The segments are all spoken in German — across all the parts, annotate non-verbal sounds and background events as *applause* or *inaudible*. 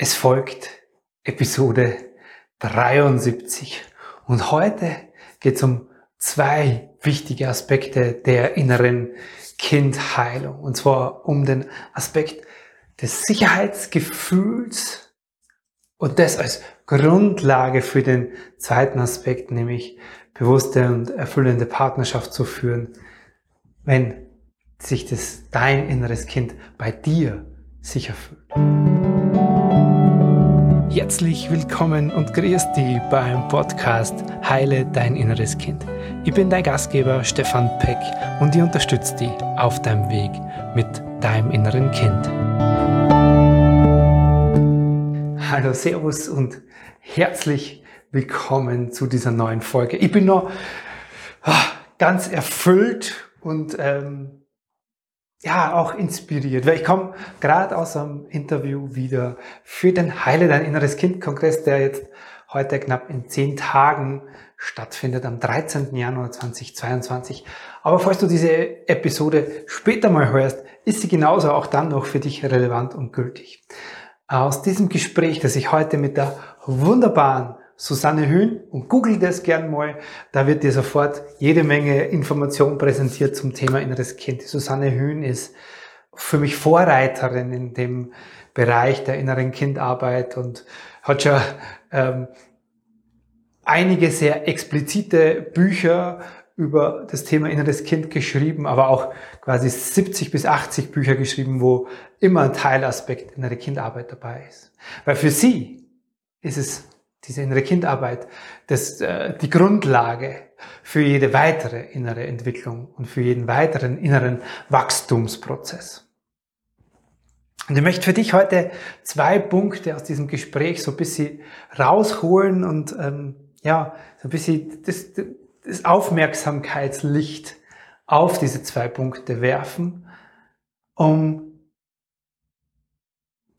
Es folgt Episode 73 und heute geht es um zwei wichtige Aspekte der inneren Kindheilung und zwar um den Aspekt des Sicherheitsgefühls und das als Grundlage für den zweiten Aspekt, nämlich bewusste und erfüllende Partnerschaft zu führen, wenn sich das dein inneres Kind bei dir sicher fühlt. Herzlich willkommen und grüß dich beim Podcast Heile dein inneres Kind. Ich bin dein Gastgeber Stefan Peck und ich unterstütze dich auf deinem Weg mit deinem inneren Kind. Hallo, Servus und herzlich willkommen zu dieser neuen Folge. Ich bin noch ah, ganz erfüllt und ähm, ja, auch inspiriert, weil ich komme gerade aus einem Interview wieder für den Heile dein inneres Kind Kongress, der jetzt heute knapp in zehn Tagen stattfindet, am 13. Januar 2022. Aber falls du diese Episode später mal hörst, ist sie genauso auch dann noch für dich relevant und gültig. Aus diesem Gespräch, das ich heute mit der wunderbaren Susanne Hühn und google das gern mal. Da wird dir sofort jede Menge Information präsentiert zum Thema inneres Kind. Susanne Hühn ist für mich Vorreiterin in dem Bereich der inneren Kindarbeit und hat schon ähm, einige sehr explizite Bücher über das Thema inneres Kind geschrieben, aber auch quasi 70 bis 80 Bücher geschrieben, wo immer ein Teilaspekt innere Kindarbeit dabei ist. Weil für sie ist es diese innere Kindarbeit, das, äh, die Grundlage für jede weitere innere Entwicklung und für jeden weiteren inneren Wachstumsprozess. Und ich möchte für dich heute zwei Punkte aus diesem Gespräch so ein bisschen rausholen und ähm, ja, so ein bisschen das, das Aufmerksamkeitslicht auf diese zwei Punkte werfen, um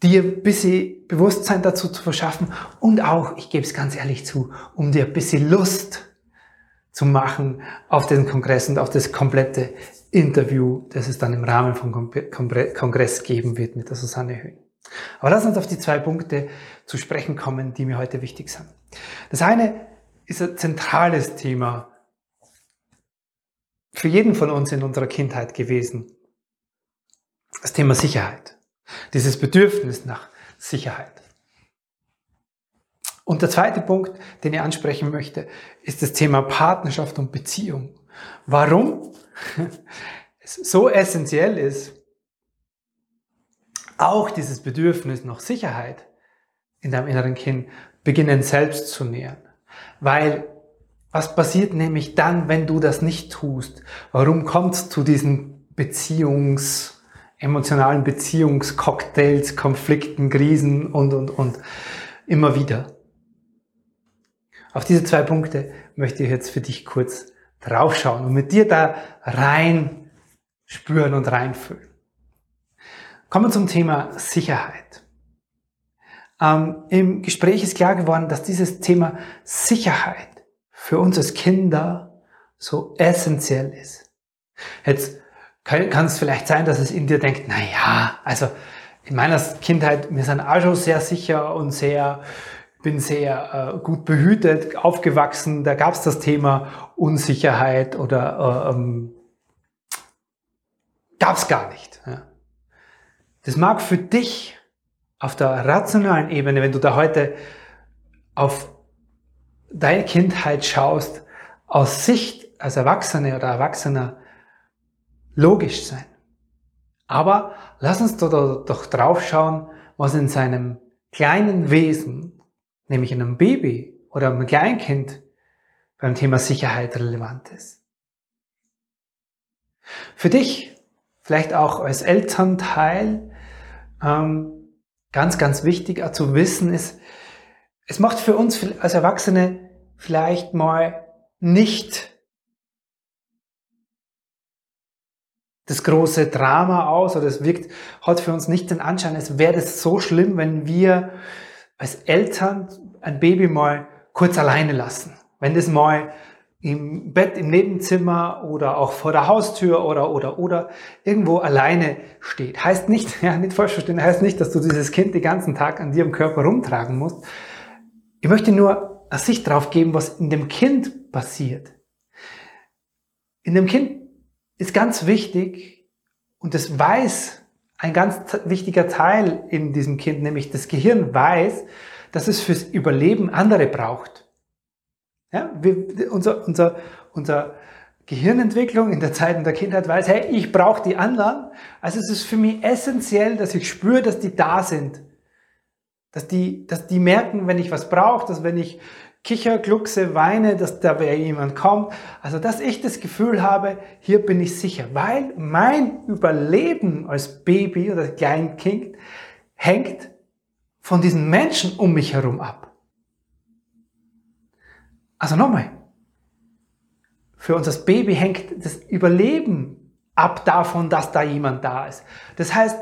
dir ein bisschen Bewusstsein dazu zu verschaffen und auch, ich gebe es ganz ehrlich zu, um dir ein bisschen Lust zu machen auf den Kongress und auf das komplette Interview, das es dann im Rahmen vom Kongress geben wird mit der Susanne Höhn. Aber lass uns auf die zwei Punkte zu sprechen kommen, die mir heute wichtig sind. Das eine ist ein zentrales Thema für jeden von uns in unserer Kindheit gewesen. Das Thema Sicherheit. Dieses Bedürfnis nach Sicherheit. Und der zweite Punkt, den ich ansprechen möchte, ist das Thema Partnerschaft und Beziehung. Warum *laughs* es so essentiell ist, auch dieses Bedürfnis nach Sicherheit in deinem inneren Kind beginnen selbst zu nähern. Weil was passiert nämlich dann, wenn du das nicht tust? Warum kommt es zu diesen Beziehungs- emotionalen Beziehungscocktails, Konflikten, Krisen und, und, und. Immer wieder. Auf diese zwei Punkte möchte ich jetzt für dich kurz draufschauen und mit dir da rein spüren und reinfühlen. Kommen wir zum Thema Sicherheit. Ähm, Im Gespräch ist klar geworden, dass dieses Thema Sicherheit für uns als Kinder so essentiell ist. Jetzt kann es vielleicht sein, dass es in dir denkt, na ja, also in meiner Kindheit, wir sind auch schon sehr sicher und sehr, bin sehr äh, gut behütet, aufgewachsen. Da gab es das Thema Unsicherheit oder äh, ähm, gab es gar nicht. Ja. Das mag für dich auf der rationalen Ebene, wenn du da heute auf deine Kindheit schaust, aus Sicht als Erwachsene oder Erwachsener logisch sein. Aber lass uns doch, doch drauf schauen, was in seinem kleinen Wesen, nämlich in einem Baby oder einem Kleinkind, beim Thema Sicherheit relevant ist. Für dich, vielleicht auch als Elternteil, ähm, ganz, ganz wichtig zu wissen ist, es macht für uns als Erwachsene vielleicht mal nicht das große Drama aus oder es wirkt, hat für uns nicht den Anschein, es wäre das so schlimm, wenn wir als Eltern ein Baby mal kurz alleine lassen. Wenn das mal im Bett, im Nebenzimmer oder auch vor der Haustür oder, oder, oder irgendwo alleine steht. Heißt nicht, *laughs* ja, nicht falsch verstehen, heißt nicht, dass du dieses Kind den ganzen Tag an dir im Körper rumtragen musst. Ich möchte nur eine Sicht drauf geben, was in dem Kind passiert. In dem Kind ist ganz wichtig, und das weiß ein ganz wichtiger Teil in diesem Kind, nämlich das Gehirn weiß, dass es fürs Überleben andere braucht. Ja, wir, unser, unser, unser Gehirnentwicklung in der Zeit in der Kindheit weiß, hey, ich brauche die anderen. Also es ist für mich essentiell, dass ich spüre, dass die da sind. Dass die, dass die merken, wenn ich was brauche, dass wenn ich kicher, gluckse, weine, dass da jemand kommt. Also, dass ich das Gefühl habe, hier bin ich sicher. Weil mein Überleben als Baby oder Kleinkind hängt von diesen Menschen um mich herum ab. Also nochmal, für uns als Baby hängt das Überleben ab davon, dass da jemand da ist. Das heißt,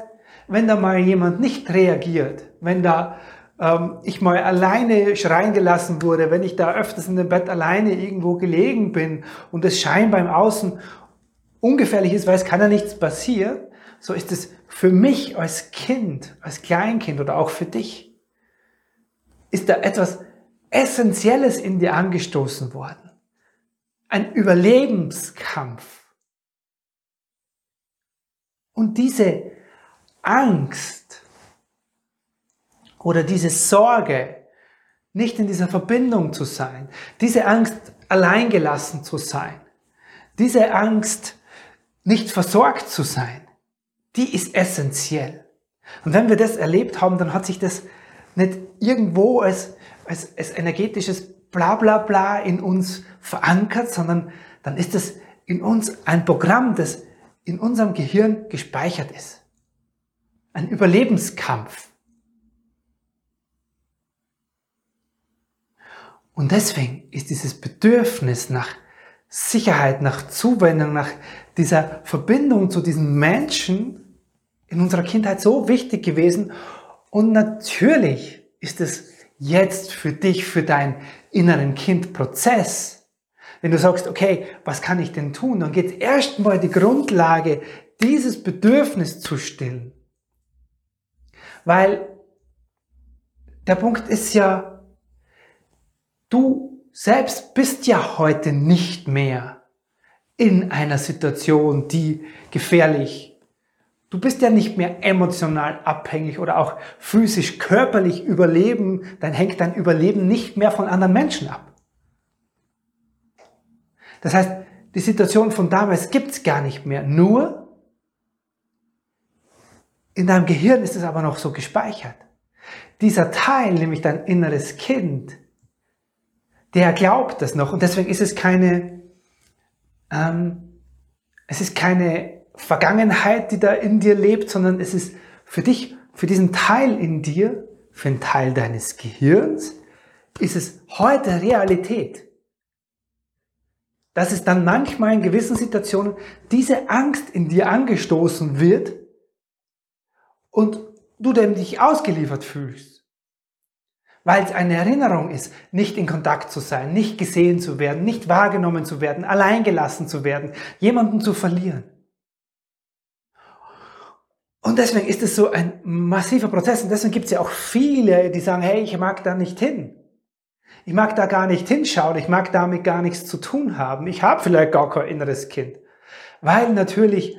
wenn da mal jemand nicht reagiert, wenn da ähm, ich mal alleine schreien gelassen wurde, wenn ich da öfters in dem Bett alleine irgendwo gelegen bin und es scheinbar im Außen ungefährlich ist, weil es kann ja nichts passieren, so ist es für mich als Kind, als Kleinkind oder auch für dich, ist da etwas Essentielles in dir angestoßen worden. Ein Überlebenskampf. Und diese Angst oder diese Sorge, nicht in dieser Verbindung zu sein, diese Angst, alleingelassen zu sein, diese Angst, nicht versorgt zu sein, die ist essentiell. Und wenn wir das erlebt haben, dann hat sich das nicht irgendwo als als, als energetisches Blablabla Bla, Bla in uns verankert, sondern dann ist es in uns ein Programm, das in unserem Gehirn gespeichert ist. Ein Überlebenskampf. Und deswegen ist dieses Bedürfnis nach Sicherheit, nach Zuwendung, nach dieser Verbindung zu diesen Menschen in unserer Kindheit so wichtig gewesen. Und natürlich ist es jetzt für dich, für deinen inneren Kindprozess. Wenn du sagst, okay, was kann ich denn tun? Dann geht erstmal die Grundlage, dieses Bedürfnis zu stillen. Weil der Punkt ist ja, du selbst bist ja heute nicht mehr in einer Situation, die gefährlich Du bist ja nicht mehr emotional abhängig oder auch physisch, körperlich überleben, dann hängt dein Überleben nicht mehr von anderen Menschen ab. Das heißt, die Situation von damals gibt's gar nicht mehr. Nur in deinem Gehirn ist es aber noch so gespeichert. Dieser Teil, nämlich dein inneres Kind, der glaubt das noch und deswegen ist es keine, ähm, es ist keine Vergangenheit, die da in dir lebt, sondern es ist für dich, für diesen Teil in dir, für einen Teil deines Gehirns, ist es heute Realität. Dass es dann manchmal in gewissen Situationen diese Angst in dir angestoßen wird und du dem dich ausgeliefert fühlst. Weil es eine Erinnerung ist, nicht in Kontakt zu sein, nicht gesehen zu werden, nicht wahrgenommen zu werden, alleingelassen zu werden, jemanden zu verlieren. Und deswegen ist es so ein massiver Prozess. Und deswegen gibt es ja auch viele, die sagen, hey, ich mag da nicht hin. Ich mag da gar nicht hinschauen. Ich mag damit gar nichts zu tun haben. Ich habe vielleicht gar kein inneres Kind. Weil natürlich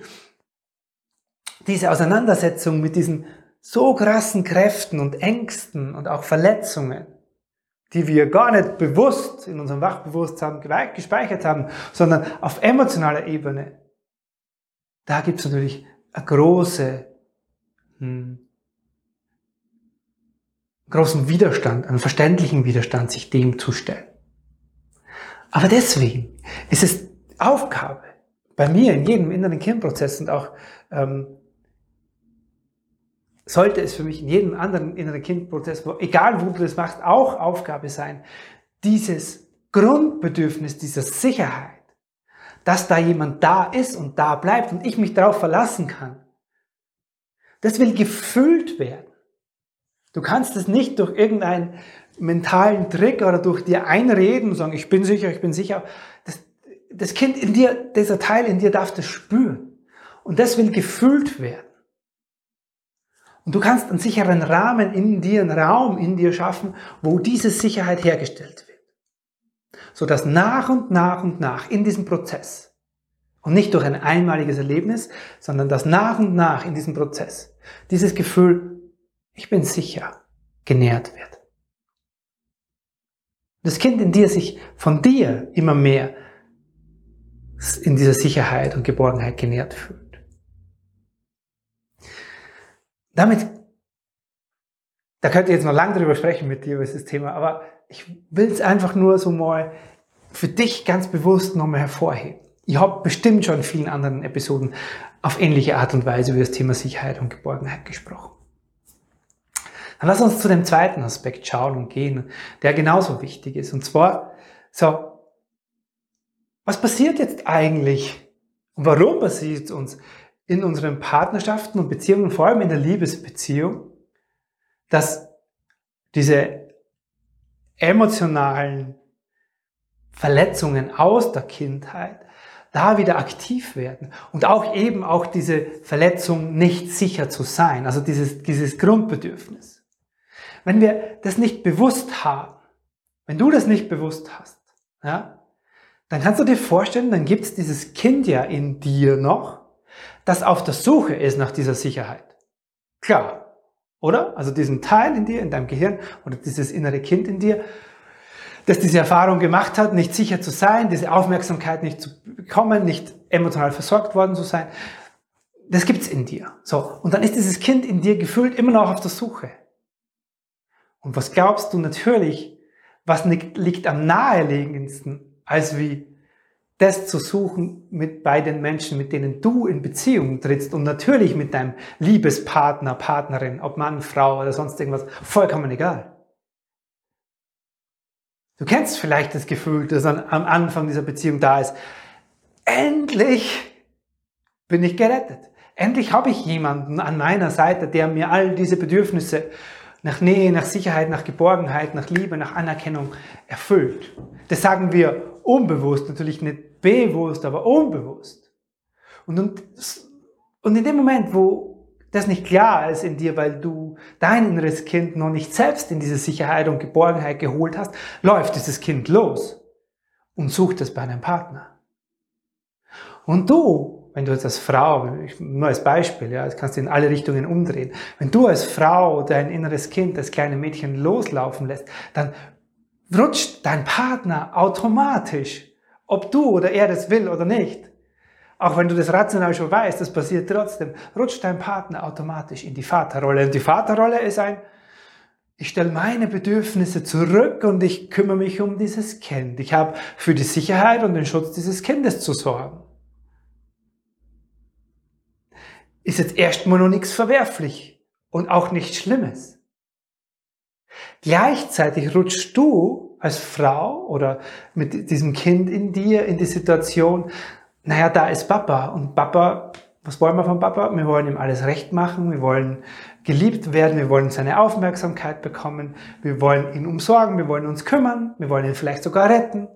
diese Auseinandersetzung mit diesen so krassen Kräften und Ängsten und auch Verletzungen, die wir gar nicht bewusst in unserem Wachbewusstsein gespeichert haben, sondern auf emotionaler Ebene, da gibt es natürlich eine große hm, großen Widerstand, einen verständlichen Widerstand, sich dem zu stellen. Aber deswegen ist es Aufgabe bei mir in jedem inneren Kindprozess und auch ähm, sollte es für mich in jedem anderen inneren Kindprozess, egal wo du das machst, auch Aufgabe sein, dieses Grundbedürfnis dieser Sicherheit, dass da jemand da ist und da bleibt und ich mich darauf verlassen kann, das will gefüllt werden. Du kannst es nicht durch irgendein mentalen Trick oder durch dir einreden und sagen, ich bin sicher, ich bin sicher. Das, das Kind in dir, dieser Teil in dir darf das spüren. Und das will gefüllt werden. Und du kannst einen sicheren Rahmen in dir, einen Raum in dir schaffen, wo diese Sicherheit hergestellt wird. Sodass nach und nach und nach in diesem Prozess und nicht durch ein einmaliges Erlebnis, sondern dass nach und nach in diesem Prozess dieses Gefühl, ich bin sicher, genährt wird. Das Kind in dir sich von dir immer mehr in dieser Sicherheit und Geborgenheit genährt fühlt. Damit, da könnte ich jetzt noch lange drüber sprechen mit dir über dieses Thema, aber ich will es einfach nur so mal für dich ganz bewusst nochmal hervorheben. Ich habe bestimmt schon in vielen anderen Episoden auf ähnliche Art und Weise über das Thema Sicherheit und Geborgenheit gesprochen. Dann lass uns zu dem zweiten Aspekt schauen und gehen, der genauso wichtig ist. Und zwar, so, was passiert jetzt eigentlich und warum passiert uns in unseren Partnerschaften und Beziehungen, vor allem in der Liebesbeziehung, dass diese emotionalen Verletzungen aus der Kindheit da wieder aktiv werden und auch eben auch diese Verletzung nicht sicher zu sein, also dieses, dieses Grundbedürfnis. Wenn wir das nicht bewusst haben, wenn du das nicht bewusst hast, ja, dann kannst du dir vorstellen, dann gibt es dieses Kind ja in dir noch, das auf der Suche ist nach dieser Sicherheit. Klar, oder? Also diesen Teil in dir, in deinem Gehirn oder dieses innere Kind in dir, das diese Erfahrung gemacht hat, nicht sicher zu sein, diese Aufmerksamkeit nicht zu bekommen, nicht emotional versorgt worden zu sein. Das gibt's in dir. So. Und dann ist dieses Kind in dir gefühlt immer noch auf der Suche. Und was glaubst du natürlich, was liegt am naheliegendsten, als wie das zu suchen mit bei den Menschen, mit denen du in Beziehung trittst und natürlich mit deinem Liebespartner, Partnerin, ob Mann, Frau oder sonst irgendwas, vollkommen egal. Du kennst vielleicht das Gefühl, das am Anfang dieser Beziehung da ist. Endlich bin ich gerettet. Endlich habe ich jemanden an meiner Seite, der mir all diese Bedürfnisse nach Nähe, nach Sicherheit, nach Geborgenheit, nach Liebe, nach Anerkennung erfüllt. Das sagen wir unbewusst, natürlich nicht bewusst, aber unbewusst. Und, und, und in dem Moment, wo das nicht klar ist in dir, weil du dein inneres Kind noch nicht selbst in diese Sicherheit und Geborgenheit geholt hast, läuft dieses Kind los und sucht es bei einem Partner. Und du wenn du jetzt als Frau, nur als Beispiel, ja, das kannst du in alle Richtungen umdrehen, wenn du als Frau dein inneres Kind, das kleine Mädchen loslaufen lässt, dann rutscht dein Partner automatisch, ob du oder er das will oder nicht. Auch wenn du das rational schon weißt, das passiert trotzdem, rutscht dein Partner automatisch in die Vaterrolle. Und die Vaterrolle ist ein, ich stelle meine Bedürfnisse zurück und ich kümmere mich um dieses Kind. Ich habe für die Sicherheit und den Schutz dieses Kindes zu sorgen. ist jetzt erstmal noch nichts verwerflich und auch nichts Schlimmes. Gleichzeitig rutschst du als Frau oder mit diesem Kind in dir in die Situation, naja, da ist Papa und Papa, was wollen wir von Papa? Wir wollen ihm alles recht machen, wir wollen geliebt werden, wir wollen seine Aufmerksamkeit bekommen, wir wollen ihn umsorgen, wir wollen uns kümmern, wir wollen ihn vielleicht sogar retten.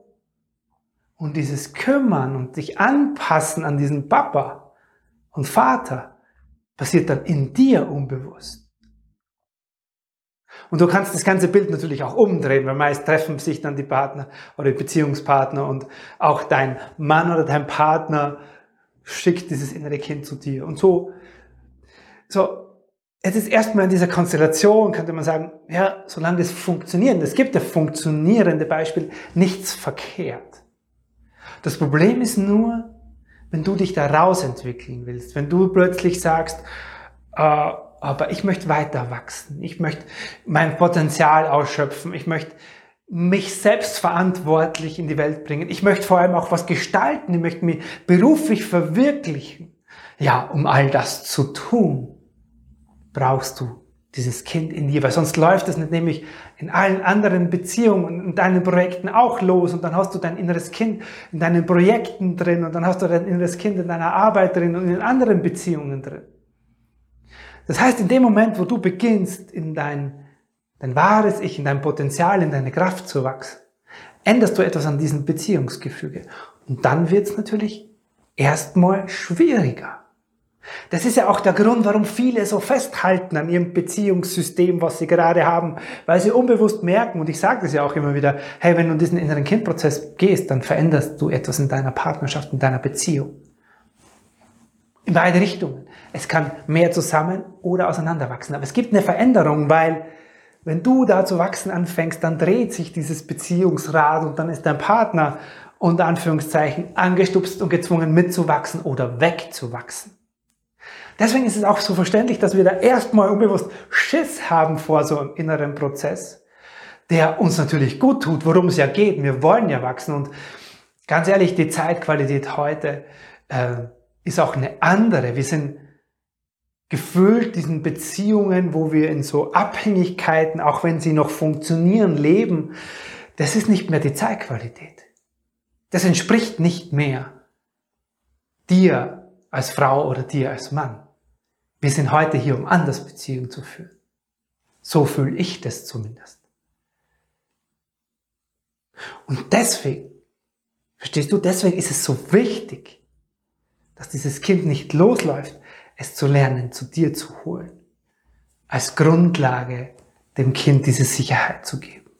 Und dieses Kümmern und sich anpassen an diesen Papa und Vater, passiert dann in dir unbewusst. Und du kannst das ganze Bild natürlich auch umdrehen, weil meist treffen sich dann die Partner oder die Beziehungspartner und auch dein Mann oder dein Partner schickt dieses innere Kind zu dir. Und so, so, es ist erstmal in dieser Konstellation, könnte man sagen, ja, solange das funktioniert, es gibt ja funktionierende Beispiele, nichts verkehrt. Das Problem ist nur, wenn du dich da rausentwickeln willst, wenn du plötzlich sagst, äh, aber ich möchte weiter wachsen, ich möchte mein Potenzial ausschöpfen, ich möchte mich selbst verantwortlich in die Welt bringen, ich möchte vor allem auch was gestalten, ich möchte mich beruflich verwirklichen. Ja, um all das zu tun, brauchst du dieses Kind in dir, weil sonst läuft es nicht nämlich in allen anderen Beziehungen und deinen Projekten auch los und dann hast du dein inneres Kind in deinen Projekten drin und dann hast du dein inneres Kind in deiner Arbeit drin und in anderen Beziehungen drin. Das heißt, in dem Moment, wo du beginnst, in dein dein wahres Ich, in dein Potenzial, in deine Kraft zu wachsen, änderst du etwas an diesem Beziehungsgefüge. Und dann wird es natürlich erstmal schwieriger. Das ist ja auch der Grund, warum viele so festhalten an ihrem Beziehungssystem, was sie gerade haben, weil sie unbewusst merken, und ich sage das ja auch immer wieder, hey, wenn du diesen inneren Kindprozess gehst, dann veränderst du etwas in deiner Partnerschaft, in deiner Beziehung. In beide Richtungen. Es kann mehr zusammen oder auseinanderwachsen. Aber es gibt eine Veränderung, weil wenn du da zu wachsen anfängst, dann dreht sich dieses Beziehungsrad und dann ist dein Partner unter Anführungszeichen angestupst und gezwungen mitzuwachsen oder wegzuwachsen. Deswegen ist es auch so verständlich, dass wir da erstmal unbewusst Schiss haben vor so einem inneren Prozess, der uns natürlich gut tut, worum es ja geht. Wir wollen ja wachsen und ganz ehrlich, die Zeitqualität heute äh, ist auch eine andere. Wir sind gefüllt diesen Beziehungen, wo wir in so Abhängigkeiten, auch wenn sie noch funktionieren, leben. Das ist nicht mehr die Zeitqualität. Das entspricht nicht mehr dir als Frau oder dir als Mann. Wir sind heute hier, um anders Beziehungen zu führen. So fühle ich das zumindest. Und deswegen, verstehst du, deswegen ist es so wichtig, dass dieses Kind nicht losläuft, es zu lernen, zu dir zu holen. Als Grundlage dem Kind diese Sicherheit zu geben.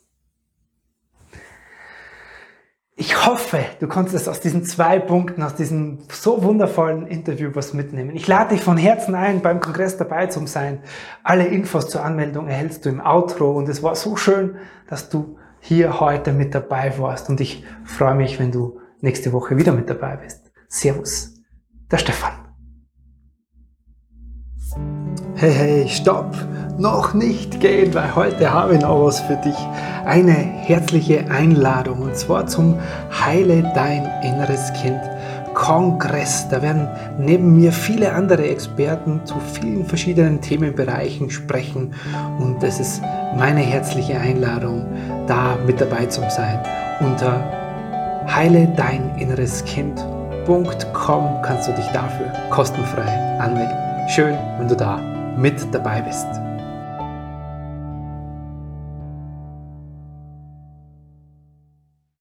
Ich hoffe, du konntest aus diesen zwei Punkten, aus diesem so wundervollen Interview was mitnehmen. Ich lade dich von Herzen ein, beim Kongress dabei zu sein. Alle Infos zur Anmeldung erhältst du im Outro und es war so schön, dass du hier heute mit dabei warst und ich freue mich, wenn du nächste Woche wieder mit dabei bist. Servus, der Stefan. Hey, hey, stopp! Noch nicht gehen, weil heute habe ich noch was für dich. Eine herzliche Einladung und zwar zum Heile dein inneres Kind Kongress. Da werden neben mir viele andere Experten zu vielen verschiedenen Themenbereichen sprechen und es ist meine herzliche Einladung, da mit dabei zu sein. Unter heile dein inneres Kind.com kannst du dich dafür kostenfrei anmelden. Schön, wenn du da mit dabei bist.